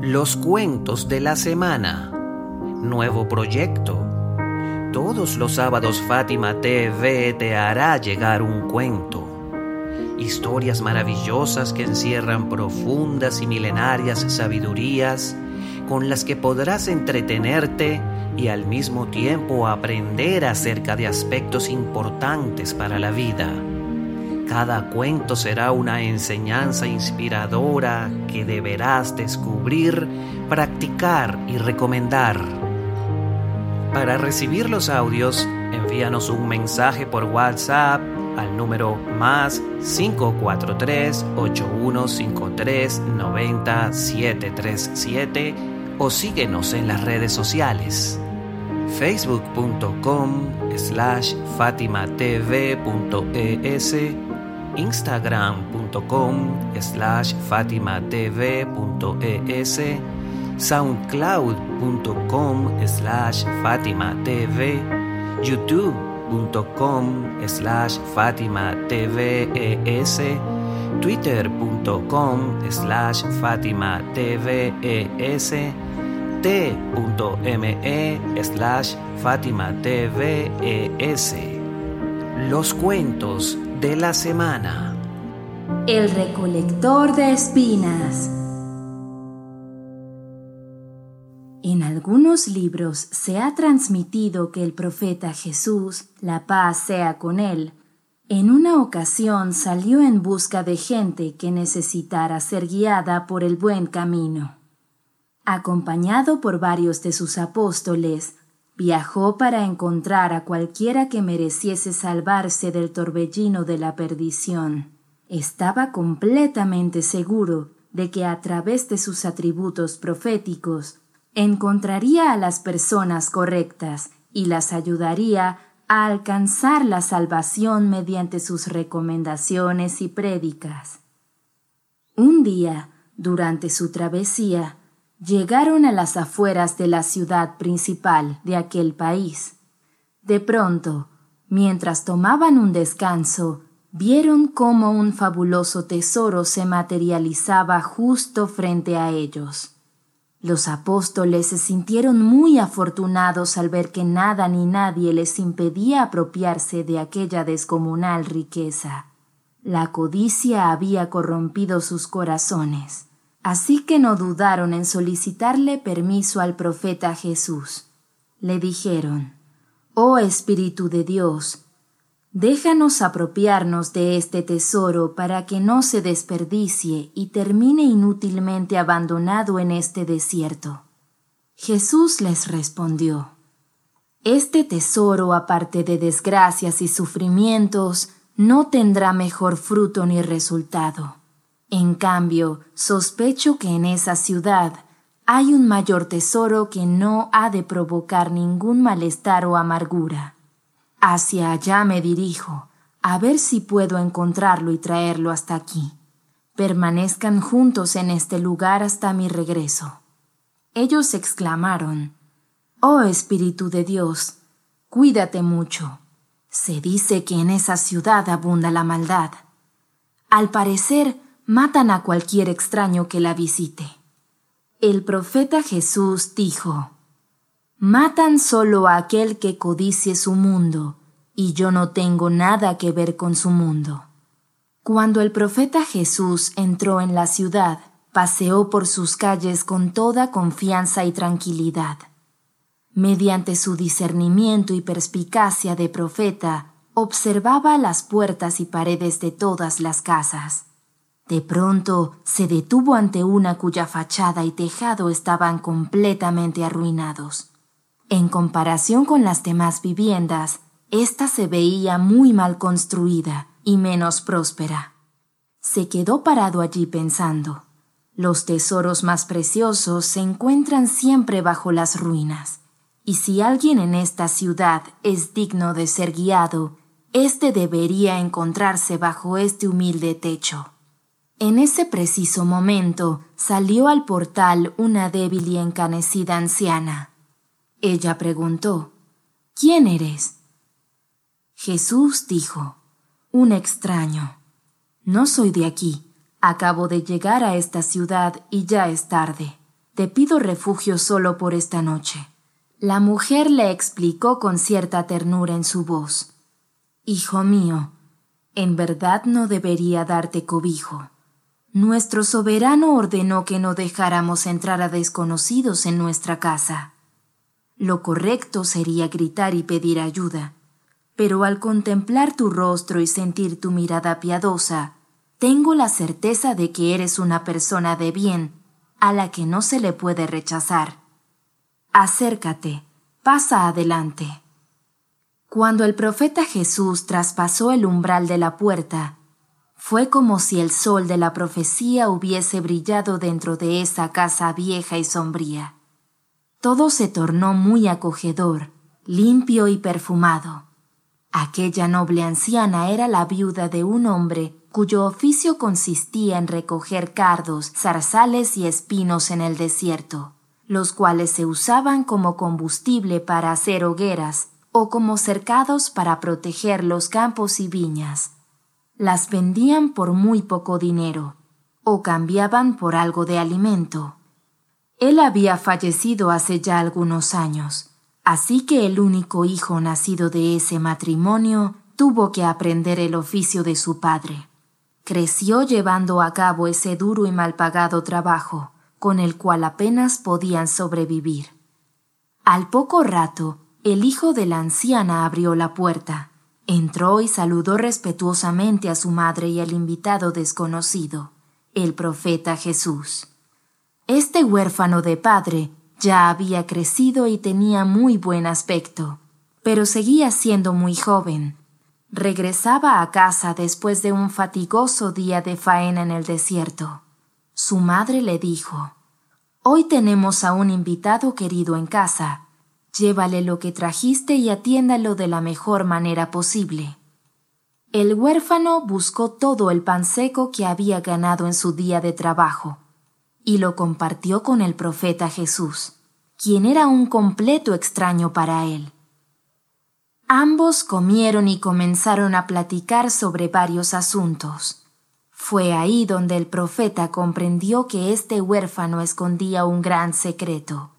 Los cuentos de la semana. Nuevo proyecto. Todos los sábados Fátima TV te hará llegar un cuento. Historias maravillosas que encierran profundas y milenarias sabidurías con las que podrás entretenerte y al mismo tiempo aprender acerca de aspectos importantes para la vida. Cada cuento será una enseñanza inspiradora que deberás descubrir, practicar y recomendar. Para recibir los audios, envíanos un mensaje por WhatsApp al número más 543-8153-90737 o síguenos en las redes sociales facebook.com slash fatimatv.es instagram.com slash fatimatv.es, soundcloud.com slash fatimatv, youtube.com slash fatimatvs, twitter.com slash fatimatvs, t.me slash fatimatvs. Los cuentos de la semana. El recolector de espinas. En algunos libros se ha transmitido que el profeta Jesús, la paz sea con él, en una ocasión salió en busca de gente que necesitara ser guiada por el buen camino. Acompañado por varios de sus apóstoles, Viajó para encontrar a cualquiera que mereciese salvarse del torbellino de la perdición. Estaba completamente seguro de que a través de sus atributos proféticos encontraría a las personas correctas y las ayudaría a alcanzar la salvación mediante sus recomendaciones y prédicas. Un día, durante su travesía, Llegaron a las afueras de la ciudad principal de aquel país. De pronto, mientras tomaban un descanso, vieron cómo un fabuloso tesoro se materializaba justo frente a ellos. Los apóstoles se sintieron muy afortunados al ver que nada ni nadie les impedía apropiarse de aquella descomunal riqueza. La codicia había corrompido sus corazones Así que no dudaron en solicitarle permiso al profeta Jesús. Le dijeron, Oh Espíritu de Dios, déjanos apropiarnos de este tesoro para que no se desperdicie y termine inútilmente abandonado en este desierto. Jesús les respondió, Este tesoro, aparte de desgracias y sufrimientos, no tendrá mejor fruto ni resultado en cambio, sospecho que en esa ciudad hay un mayor tesoro que no ha de provocar ningún malestar o amargura. Hacia allá me dirijo, a ver si puedo encontrarlo y traerlo hasta aquí. Permanezcan juntos en este lugar hasta mi regreso. Ellos exclamaron, Oh Espíritu de Dios, cuídate mucho. Se dice que en esa ciudad abunda la maldad. Al parecer, matan a cualquier extraño que la visite. El profeta Jesús dijo, Matan solo a aquel que codicie su mundo, y yo no tengo nada que ver con su mundo. Cuando el profeta Jesús entró en la ciudad, paseó por sus calles con toda confianza y tranquilidad. Mediante su discernimiento y perspicacia de profeta, observaba las puertas y paredes de todas las casas. De pronto se detuvo ante una cuya fachada y tejado estaban completamente arruinados. En comparación con las demás viviendas, ésta se veía muy mal construida y menos próspera. Se quedó parado allí pensando. Los tesoros más preciosos se encuentran siempre bajo las ruinas, y si alguien en esta ciudad es digno de ser guiado, éste debería encontrarse bajo este humilde techo. En ese preciso momento salió al portal una débil y encanecida anciana. Ella preguntó, ¿Quién eres? Jesús dijo, Un extraño. No soy de aquí. Acabo de llegar a esta ciudad y ya es tarde. te pido refugio solo por esta noche. La mujer le explicó con cierta ternura en su voz. Hijo mío, en verdad no debería darte cobijo. Nuestro soberano ordenó que no dejáramos entrar a desconocidos en nuestra casa. Lo correcto sería gritar y pedir ayuda, pero al contemplar tu rostro y sentir tu mirada piadosa, tengo la certeza de que eres una persona de bien a la que no se le puede rechazar. Acércate, pasa adelante. Cuando el profeta Jesús traspasó el umbral de la puerta, fue como si el sol de la profecía hubiese brillado dentro de esa casa vieja y sombría. Todo se tornó muy acogedor, limpio y perfumado. Aquella noble anciana era la viuda de un hombre cuyo oficio consistía en recoger cardos, zarzales y espinos en el desierto, los cuales se usaban como combustible para hacer hogueras o como cercados para proteger los campos y viñas. Las vendían por muy poco dinero o cambiaban por algo de alimento. Él había fallecido hace ya algunos años, así que el único hijo nacido de ese matrimonio tuvo que aprender el oficio de su padre creció llevando a cabo ese duro y mal pagado trabajo, con el cual apenas podían sobrevivir. Al poco rato, el hijo de la anciana abrió la puerta, entró y saludó respetuosamente a su madre y al invitado desconocido, el profeta Jesús. Este huérfano de padre ya había crecido y tenía muy buen aspecto, pero seguía siendo muy joven, Regresaba a casa después de un fatigoso día de faena en el desierto. Su madre le dijo, Hoy tenemos a un invitado querido en casa. Llévale lo que trajiste y atiéndalo de la mejor manera posible. El huérfano buscó todo el pan seco que había ganado en su día de trabajo y lo compartió con el profeta Jesús, quien era un completo extraño para él. Ambos comieron y comenzaron a platicar sobre varios asuntos. Fue ahí donde el profeta comprendió que este huérfano escondía un gran secreto,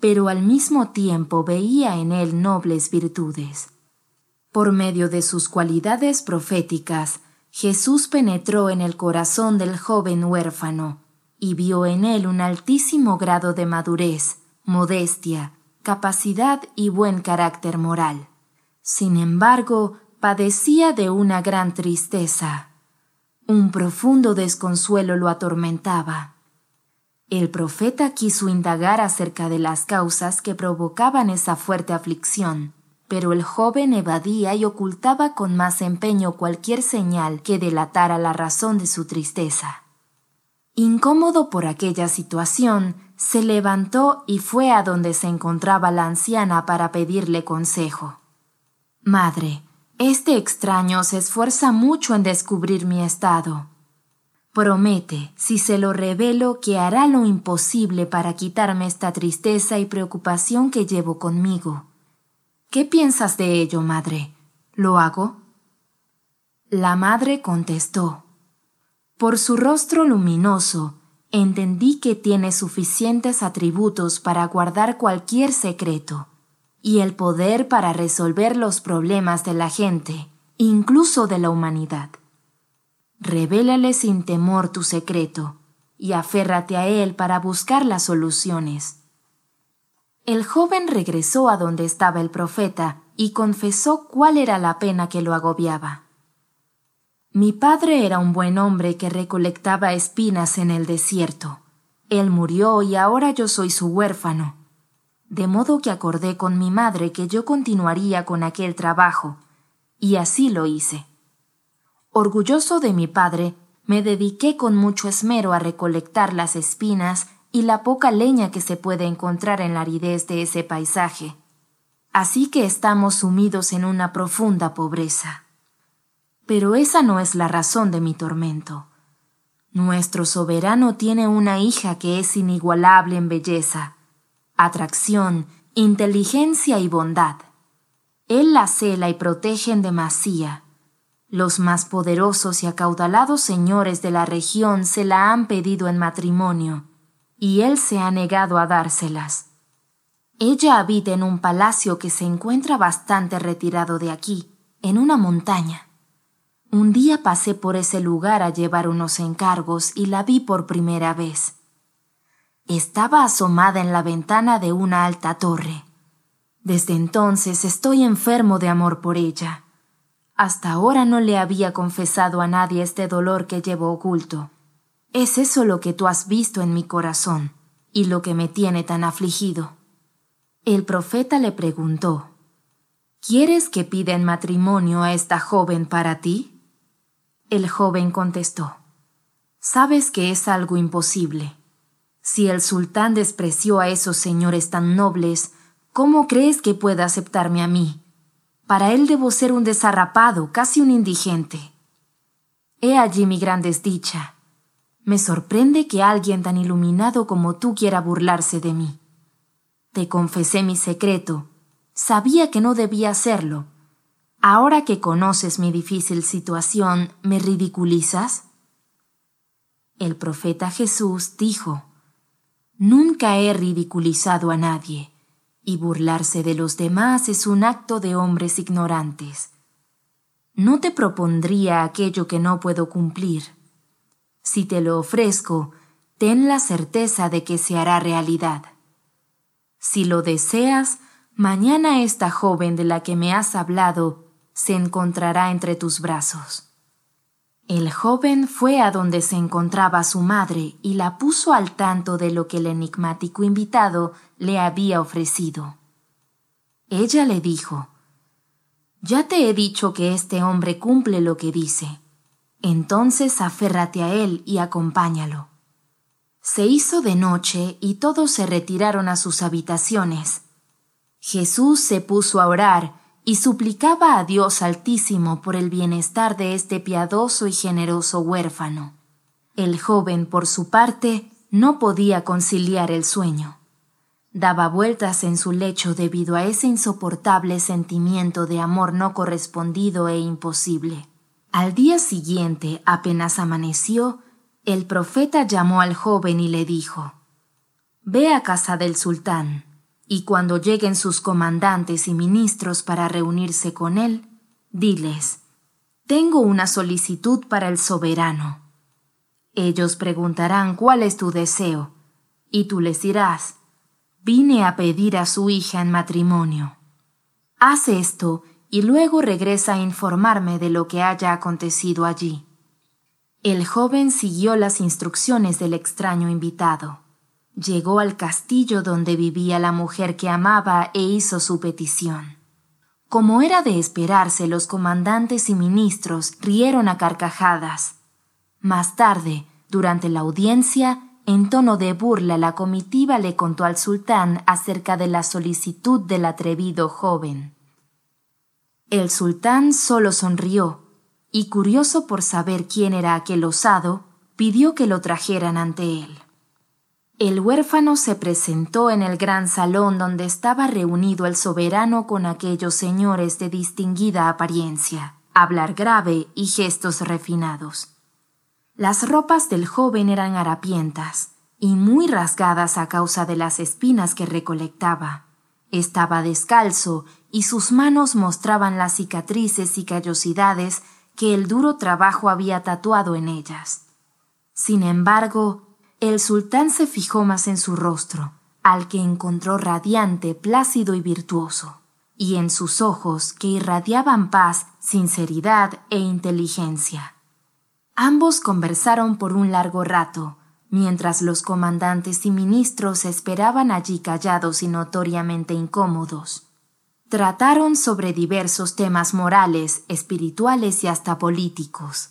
pero al mismo tiempo veía en él nobles virtudes. Por medio de sus cualidades proféticas, Jesús penetró en el corazón del joven huérfano y vio en él un altísimo grado de madurez, modestia, capacidad y buen carácter moral. Sin embargo, padecía de una gran tristeza. Un profundo desconsuelo lo atormentaba. El profeta quiso indagar acerca de las causas que provocaban esa fuerte aflicción, pero el joven evadía y ocultaba con más empeño cualquier señal que delatara la razón de su tristeza. Incómodo por aquella situación, se levantó y fue a donde se encontraba la anciana para pedirle consejo. Madre, este extraño se esfuerza mucho en descubrir mi estado. Promete, si se lo revelo, que hará lo imposible para quitarme esta tristeza y preocupación que llevo conmigo. ¿Qué piensas de ello, madre? ¿Lo hago? La madre contestó. Por su rostro luminoso, entendí que tiene suficientes atributos para guardar cualquier secreto y el poder para resolver los problemas de la gente, incluso de la humanidad. Revélale sin temor tu secreto y aférrate a él para buscar las soluciones. El joven regresó a donde estaba el profeta y confesó cuál era la pena que lo agobiaba. Mi padre era un buen hombre que recolectaba espinas en el desierto. Él murió y ahora yo soy su huérfano de modo que acordé con mi madre que yo continuaría con aquel trabajo, y así lo hice. Orgulloso de mi padre, me dediqué con mucho esmero a recolectar las espinas y la poca leña que se puede encontrar en la aridez de ese paisaje. Así que estamos sumidos en una profunda pobreza. Pero esa no es la razón de mi tormento. Nuestro soberano tiene una hija que es inigualable en belleza, atracción, inteligencia y bondad. Él la cela y protege en demasía. Los más poderosos y acaudalados señores de la región se la han pedido en matrimonio, y él se ha negado a dárselas. Ella habita en un palacio que se encuentra bastante retirado de aquí, en una montaña. Un día pasé por ese lugar a llevar unos encargos y la vi por primera vez. Estaba asomada en la ventana de una alta torre. Desde entonces estoy enfermo de amor por ella. Hasta ahora no le había confesado a nadie este dolor que llevo oculto. Es eso lo que tú has visto en mi corazón y lo que me tiene tan afligido. El profeta le preguntó, ¿Quieres que pida en matrimonio a esta joven para ti? El joven contestó, Sabes que es algo imposible. Si el sultán despreció a esos señores tan nobles, ¿cómo crees que pueda aceptarme a mí? Para él debo ser un desarrapado, casi un indigente. He allí mi gran desdicha. Me sorprende que alguien tan iluminado como tú quiera burlarse de mí. Te confesé mi secreto. Sabía que no debía hacerlo. Ahora que conoces mi difícil situación, ¿me ridiculizas? El profeta Jesús dijo, Nunca he ridiculizado a nadie, y burlarse de los demás es un acto de hombres ignorantes. No te propondría aquello que no puedo cumplir. Si te lo ofrezco, ten la certeza de que se hará realidad. Si lo deseas, mañana esta joven de la que me has hablado se encontrará entre tus brazos. El joven fue a donde se encontraba su madre y la puso al tanto de lo que el enigmático invitado le había ofrecido. Ella le dijo, Ya te he dicho que este hombre cumple lo que dice. Entonces aférrate a él y acompáñalo. Se hizo de noche y todos se retiraron a sus habitaciones. Jesús se puso a orar y suplicaba a Dios Altísimo por el bienestar de este piadoso y generoso huérfano. El joven, por su parte, no podía conciliar el sueño. Daba vueltas en su lecho debido a ese insoportable sentimiento de amor no correspondido e imposible. Al día siguiente, apenas amaneció, el profeta llamó al joven y le dijo, Ve a casa del sultán y cuando lleguen sus comandantes y ministros para reunirse con él, diles, Tengo una solicitud para el soberano. Ellos preguntarán cuál es tu deseo, y tú les dirás, Vine a pedir a su hija en matrimonio. Haz esto y luego regresa a informarme de lo que haya acontecido allí. El joven siguió las instrucciones del extraño invitado. Llegó al castillo donde vivía la mujer que amaba e hizo su petición. Como era de esperarse, los comandantes y ministros rieron a carcajadas. Más tarde, durante la audiencia, en tono de burla, la comitiva le contó al sultán acerca de la solicitud del atrevido joven. El sultán solo sonrió, y curioso por saber quién era aquel osado, pidió que lo trajeran ante él. El huérfano se presentó en el gran salón donde estaba reunido el soberano con aquellos señores de distinguida apariencia, hablar grave y gestos refinados. Las ropas del joven eran harapientas y muy rasgadas a causa de las espinas que recolectaba. Estaba descalzo y sus manos mostraban las cicatrices y callosidades que el duro trabajo había tatuado en ellas. Sin embargo, el sultán se fijó más en su rostro, al que encontró radiante, plácido y virtuoso, y en sus ojos que irradiaban paz, sinceridad e inteligencia. Ambos conversaron por un largo rato, mientras los comandantes y ministros esperaban allí callados y notoriamente incómodos. Trataron sobre diversos temas morales, espirituales y hasta políticos.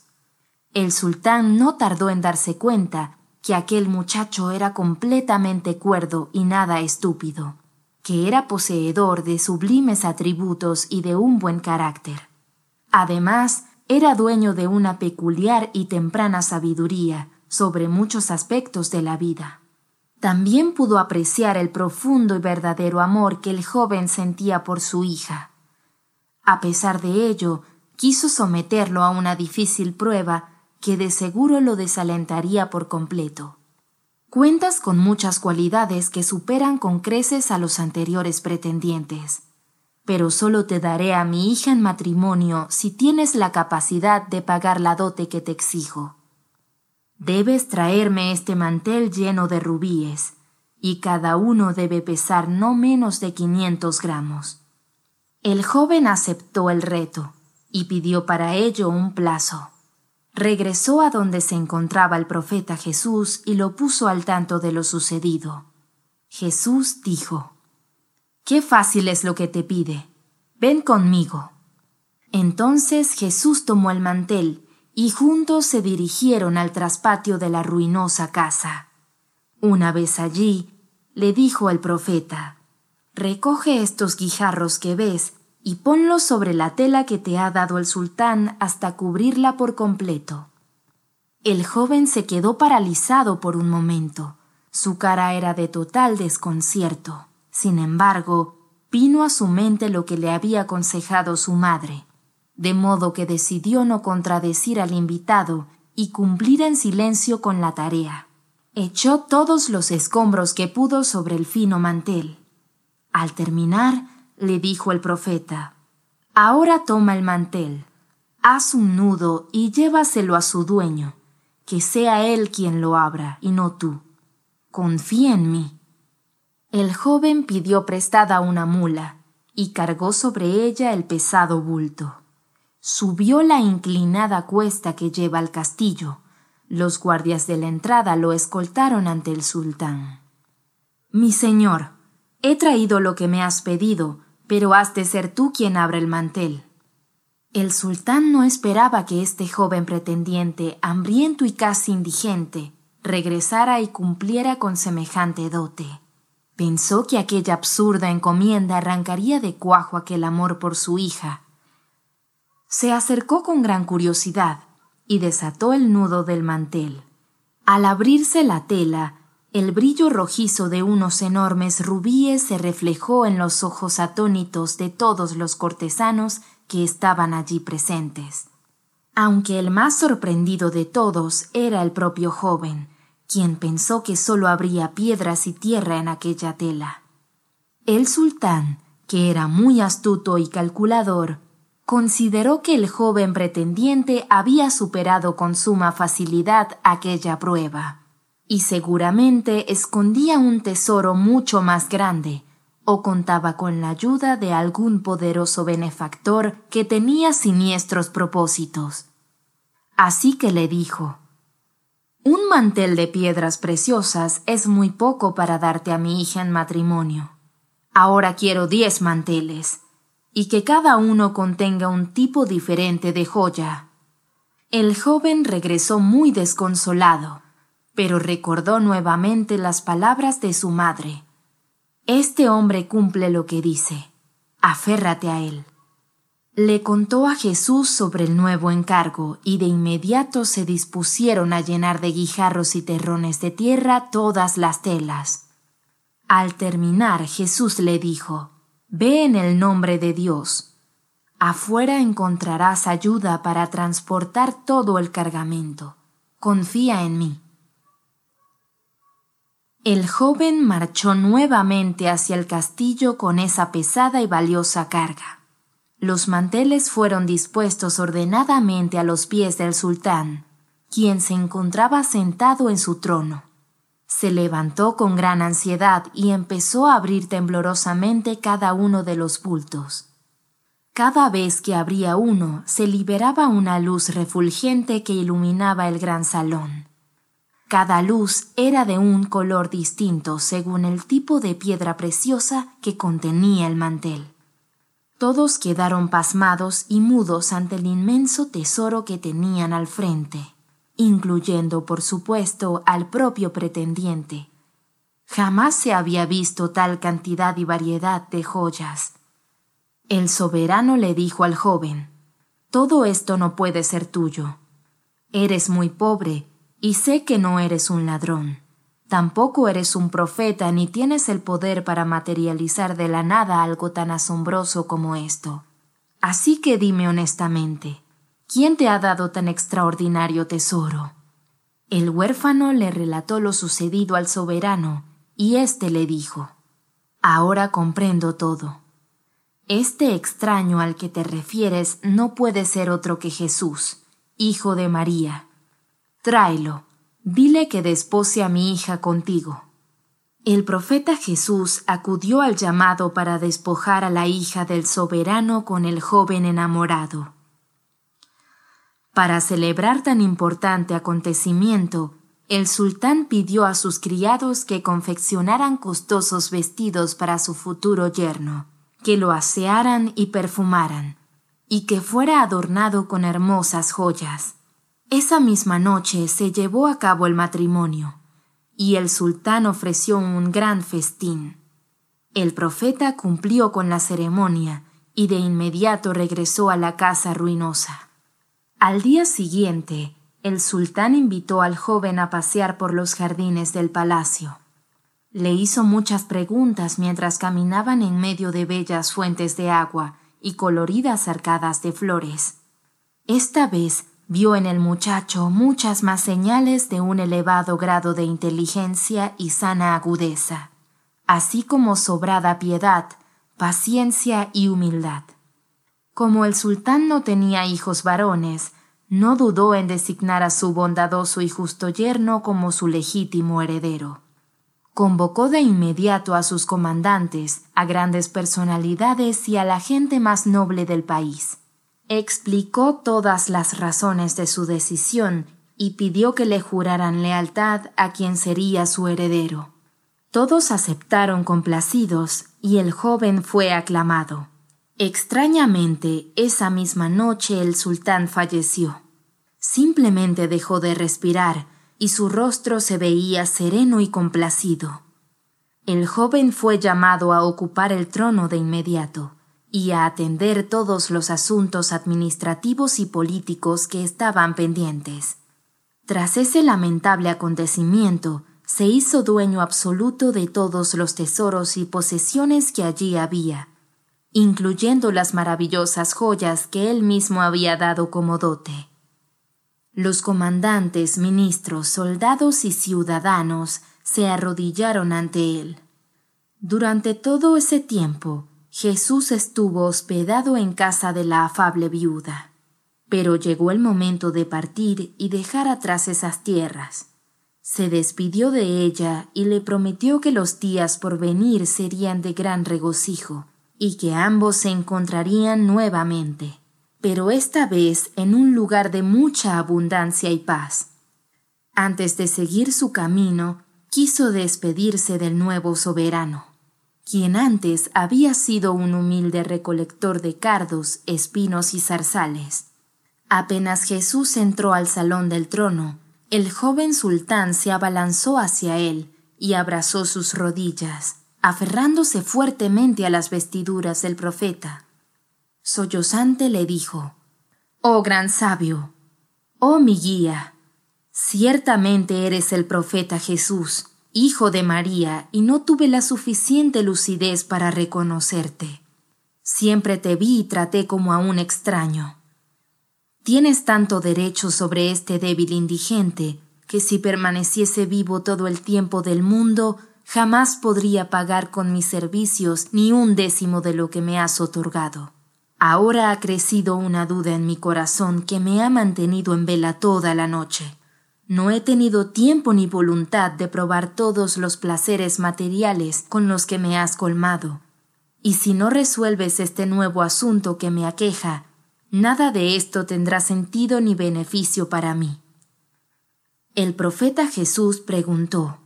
El sultán no tardó en darse cuenta que aquel muchacho era completamente cuerdo y nada estúpido, que era poseedor de sublimes atributos y de un buen carácter. Además, era dueño de una peculiar y temprana sabiduría sobre muchos aspectos de la vida. También pudo apreciar el profundo y verdadero amor que el joven sentía por su hija. A pesar de ello, quiso someterlo a una difícil prueba que de seguro lo desalentaría por completo. Cuentas con muchas cualidades que superan con creces a los anteriores pretendientes. Pero solo te daré a mi hija en matrimonio si tienes la capacidad de pagar la dote que te exijo. Debes traerme este mantel lleno de rubíes, y cada uno debe pesar no menos de quinientos gramos. El joven aceptó el reto y pidió para ello un plazo. Regresó a donde se encontraba el profeta Jesús y lo puso al tanto de lo sucedido. Jesús dijo, Qué fácil es lo que te pide. Ven conmigo. Entonces Jesús tomó el mantel y juntos se dirigieron al traspatio de la ruinosa casa. Una vez allí, le dijo el profeta, Recoge estos guijarros que ves y ponlos sobre la tela que te ha dado el sultán hasta cubrirla por completo. El joven se quedó paralizado por un momento. Su cara era de total desconcierto. Sin embargo, vino a su mente lo que le había aconsejado su madre de modo que decidió no contradecir al invitado y cumplir en silencio con la tarea. Echó todos los escombros que pudo sobre el fino mantel. Al terminar, le dijo el profeta, Ahora toma el mantel, haz un nudo y llévaselo a su dueño, que sea él quien lo abra y no tú. Confía en mí. El joven pidió prestada una mula y cargó sobre ella el pesado bulto. Subió la inclinada cuesta que lleva al castillo. Los guardias de la entrada lo escoltaron ante el sultán. Mi señor, he traído lo que me has pedido, pero has de ser tú quien abra el mantel. El sultán no esperaba que este joven pretendiente, hambriento y casi indigente, regresara y cumpliera con semejante dote. Pensó que aquella absurda encomienda arrancaría de cuajo aquel amor por su hija, se acercó con gran curiosidad y desató el nudo del mantel. Al abrirse la tela, el brillo rojizo de unos enormes rubíes se reflejó en los ojos atónitos de todos los cortesanos que estaban allí presentes. Aunque el más sorprendido de todos era el propio joven, quien pensó que sólo habría piedras y tierra en aquella tela. El sultán, que era muy astuto y calculador, consideró que el joven pretendiente había superado con suma facilidad aquella prueba, y seguramente escondía un tesoro mucho más grande, o contaba con la ayuda de algún poderoso benefactor que tenía siniestros propósitos. Así que le dijo, Un mantel de piedras preciosas es muy poco para darte a mi hija en matrimonio. Ahora quiero diez manteles y que cada uno contenga un tipo diferente de joya. El joven regresó muy desconsolado, pero recordó nuevamente las palabras de su madre. Este hombre cumple lo que dice. Aférrate a él. Le contó a Jesús sobre el nuevo encargo y de inmediato se dispusieron a llenar de guijarros y terrones de tierra todas las telas. Al terminar Jesús le dijo, Ve en el nombre de Dios. Afuera encontrarás ayuda para transportar todo el cargamento. Confía en mí. El joven marchó nuevamente hacia el castillo con esa pesada y valiosa carga. Los manteles fueron dispuestos ordenadamente a los pies del sultán, quien se encontraba sentado en su trono. Se levantó con gran ansiedad y empezó a abrir temblorosamente cada uno de los bultos. Cada vez que abría uno, se liberaba una luz refulgente que iluminaba el gran salón. Cada luz era de un color distinto según el tipo de piedra preciosa que contenía el mantel. Todos quedaron pasmados y mudos ante el inmenso tesoro que tenían al frente incluyendo por supuesto al propio pretendiente. Jamás se había visto tal cantidad y variedad de joyas. El soberano le dijo al joven, Todo esto no puede ser tuyo. Eres muy pobre y sé que no eres un ladrón. Tampoco eres un profeta ni tienes el poder para materializar de la nada algo tan asombroso como esto. Así que dime honestamente, ¿Quién te ha dado tan extraordinario tesoro? El huérfano le relató lo sucedido al soberano, y éste le dijo, Ahora comprendo todo. Este extraño al que te refieres no puede ser otro que Jesús, hijo de María. Tráelo, dile que despose a mi hija contigo. El profeta Jesús acudió al llamado para despojar a la hija del soberano con el joven enamorado. Para celebrar tan importante acontecimiento, el sultán pidió a sus criados que confeccionaran costosos vestidos para su futuro yerno que lo asearan y perfumaran, y que fuera adornado con hermosas joyas. Esa misma noche se llevó a cabo el matrimonio, y el sultán ofreció un gran festín. El profeta cumplió con la ceremonia y de inmediato regresó a la casa ruinosa. Al día siguiente, el sultán invitó al joven a pasear por los jardines del palacio. Le hizo muchas preguntas mientras caminaban en medio de bellas fuentes de agua y coloridas arcadas de flores. Esta vez vio en el muchacho muchas más señales de un elevado grado de inteligencia y sana agudeza, así como sobrada piedad, paciencia y humildad. Como el sultán no tenía hijos varones, no dudó en designar a su bondadoso y justo yerno como su legítimo heredero convocó de inmediato a sus comandantes, a grandes personalidades y a la gente más noble del país. Explicó todas las razones de su decisión y pidió que le juraran lealtad a quien sería su heredero. Todos aceptaron complacidos y el joven fue aclamado. Extrañamente, esa misma noche el sultán falleció. Simplemente dejó de respirar y su rostro se veía sereno y complacido. El joven fue llamado a ocupar el trono de inmediato y a atender todos los asuntos administrativos y políticos que estaban pendientes. Tras ese lamentable acontecimiento, se hizo dueño absoluto de todos los tesoros y posesiones que allí había, incluyendo las maravillosas joyas que él mismo había dado como dote. Los comandantes, ministros, soldados y ciudadanos se arrodillaron ante él. Durante todo ese tiempo, Jesús estuvo hospedado en casa de la afable viuda. Pero llegó el momento de partir y dejar atrás esas tierras. Se despidió de ella y le prometió que los días por venir serían de gran regocijo y que ambos se encontrarían nuevamente pero esta vez en un lugar de mucha abundancia y paz. Antes de seguir su camino, quiso despedirse del nuevo soberano, quien antes había sido un humilde recolector de cardos, espinos y zarzales. Apenas Jesús entró al salón del trono, el joven sultán se abalanzó hacia él y abrazó sus rodillas, aferrándose fuertemente a las vestiduras del profeta sollozante le dijo, Oh gran sabio, oh mi guía, ciertamente eres el profeta Jesús, hijo de María, y no tuve la suficiente lucidez para reconocerte. Siempre te vi y traté como a un extraño. Tienes tanto derecho sobre este débil indigente que si permaneciese vivo todo el tiempo del mundo, jamás podría pagar con mis servicios ni un décimo de lo que me has otorgado. Ahora ha crecido una duda en mi corazón que me ha mantenido en vela toda la noche. No he tenido tiempo ni voluntad de probar todos los placeres materiales con los que me has colmado. Y si no resuelves este nuevo asunto que me aqueja, nada de esto tendrá sentido ni beneficio para mí. El profeta Jesús preguntó,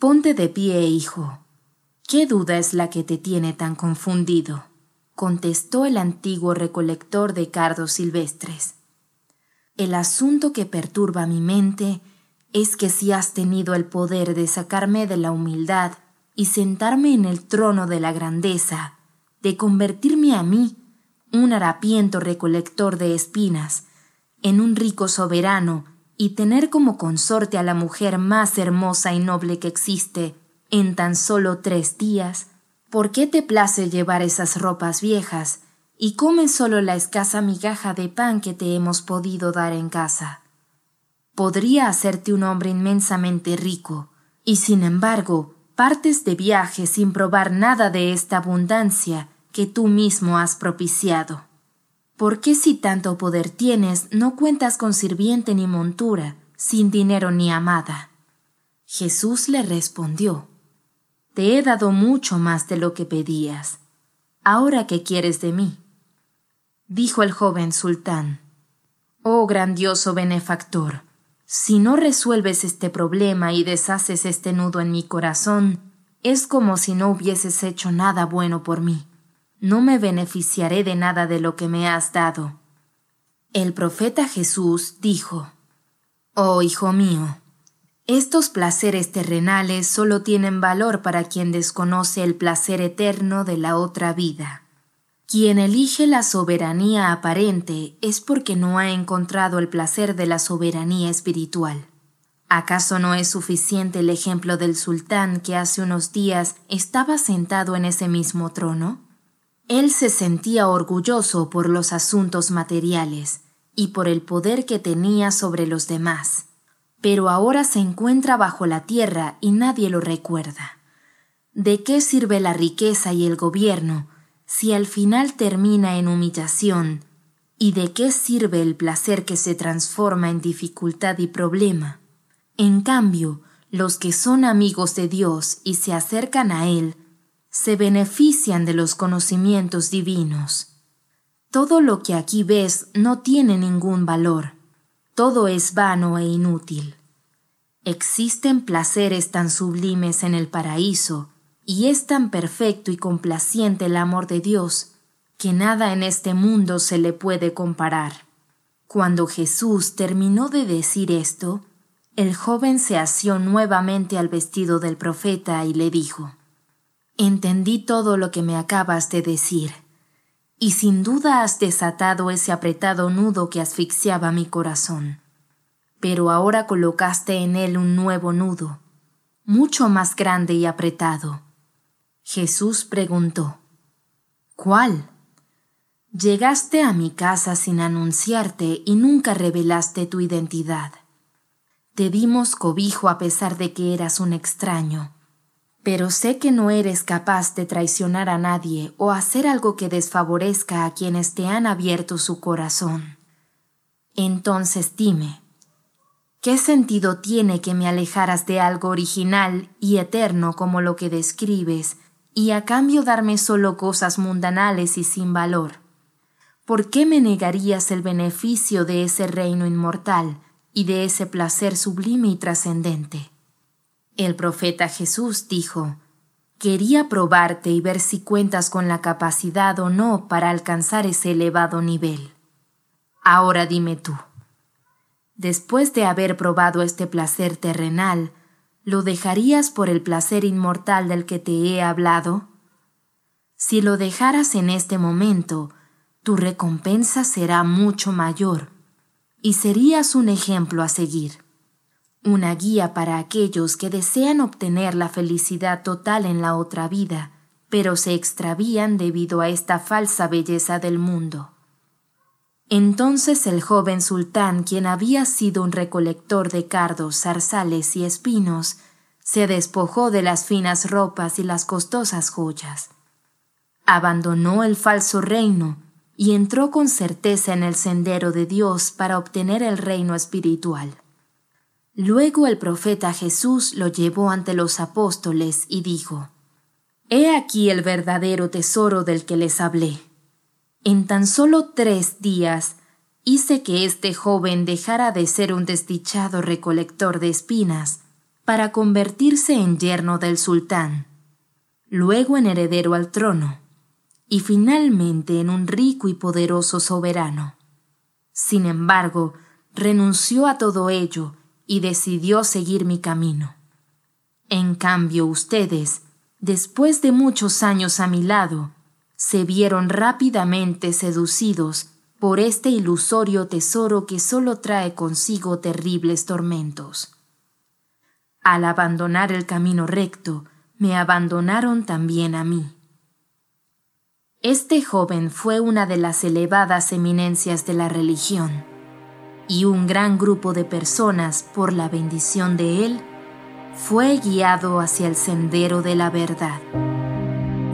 Ponte de pie, hijo. ¿Qué duda es la que te tiene tan confundido? contestó el antiguo recolector de cardos silvestres. El asunto que perturba mi mente es que si has tenido el poder de sacarme de la humildad y sentarme en el trono de la grandeza, de convertirme a mí, un harapiento recolector de espinas, en un rico soberano y tener como consorte a la mujer más hermosa y noble que existe en tan solo tres días, ¿Por qué te place llevar esas ropas viejas y comes solo la escasa migaja de pan que te hemos podido dar en casa? podría hacerte un hombre inmensamente rico, y sin embargo, partes de viaje sin probar nada de esta abundancia que tú mismo has propiciado. ¿Por qué si tanto poder tienes no cuentas con sirviente ni montura, sin dinero ni amada? Jesús le respondió, Te he dado mucho más de lo que pedías. ¿Ahora qué quieres de mí? Dijo el joven sultán, Oh grandioso benefactor, si no resuelves este problema y deshaces este nudo en mi corazón, es como si no hubieses hecho nada bueno por mí no me beneficiaré de nada de lo que me has dado. El profeta Jesús dijo, Oh hijo mío, estos placeres terrenales solo tienen valor para quien desconoce el placer eterno de la otra vida. Quien elige la soberanía aparente es porque no ha encontrado el placer de la soberanía espiritual. ¿Acaso no es suficiente el ejemplo del sultán que hace unos días estaba sentado en ese mismo trono? Él se sentía orgulloso por los asuntos materiales y por el poder que tenía sobre los demás, pero ahora se encuentra bajo la tierra y nadie lo recuerda. ¿De qué sirve la riqueza y el gobierno si al final termina en humillación? ¿Y de qué sirve el placer que se transforma en dificultad y problema? En cambio, los que son amigos de Dios y se acercan a Él se benefician de los conocimientos divinos. Todo lo que aquí ves no tiene ningún valor, todo es vano e inútil. Existen placeres tan sublimes en el paraíso, y es tan perfecto y complaciente el amor de Dios, que nada en este mundo se le puede comparar. Cuando Jesús terminó de decir esto, el joven se asió nuevamente al vestido del profeta y le dijo, Entendí todo lo que me acabas de decir, y sin duda has desatado ese apretado nudo que asfixiaba mi corazón. Pero ahora colocaste en él un nuevo nudo, mucho más grande y apretado. Jesús preguntó, ¿Cuál? Llegaste a mi casa sin anunciarte y nunca revelaste tu identidad. Te dimos cobijo a pesar de que eras un extraño pero sé que no eres capaz de traicionar a nadie o hacer algo que desfavorezca a quienes te han abierto su corazón. Entonces dime, ¿qué sentido tiene que me alejaras de algo original y eterno como lo que describes y a cambio darme solo cosas mundanales y sin valor? ¿Por qué me negarías el beneficio de ese reino inmortal y de ese placer sublime y trascendente? El profeta Jesús dijo, Quería probarte y ver si cuentas con la capacidad o no para alcanzar ese elevado nivel. Ahora dime tú, después de haber probado este placer terrenal, ¿lo dejarías por el placer inmortal del que te he hablado? Si lo dejaras en este momento, tu recompensa será mucho mayor y serías un ejemplo a seguir una guía para aquellos que desean obtener la felicidad total en la otra vida, pero se extravían debido a esta falsa belleza del mundo. Entonces el joven sultán, quien había sido un recolector de cardos, zarzales y espinos, se despojó de las finas ropas y las costosas joyas. Abandonó el falso reino y entró con certeza en el sendero de Dios para obtener el reino espiritual. Luego el profeta Jesús lo llevó ante los apóstoles y dijo, He aquí el verdadero tesoro del que les hablé. En tan solo tres días hice que este joven dejara de ser un desdichado recolector de espinas para convertirse en yerno del sultán, luego en heredero al trono, y finalmente en un rico y poderoso soberano. Sin embargo, renunció a todo ello y decidió seguir mi camino. En cambio ustedes, después de muchos años a mi lado, se vieron rápidamente seducidos por este ilusorio tesoro que solo trae consigo terribles tormentos. Al abandonar el camino recto, me abandonaron también a mí. Este joven fue una de las elevadas eminencias de la religión y un gran grupo de personas, por la bendición de Él, fue guiado hacia el sendero de la verdad.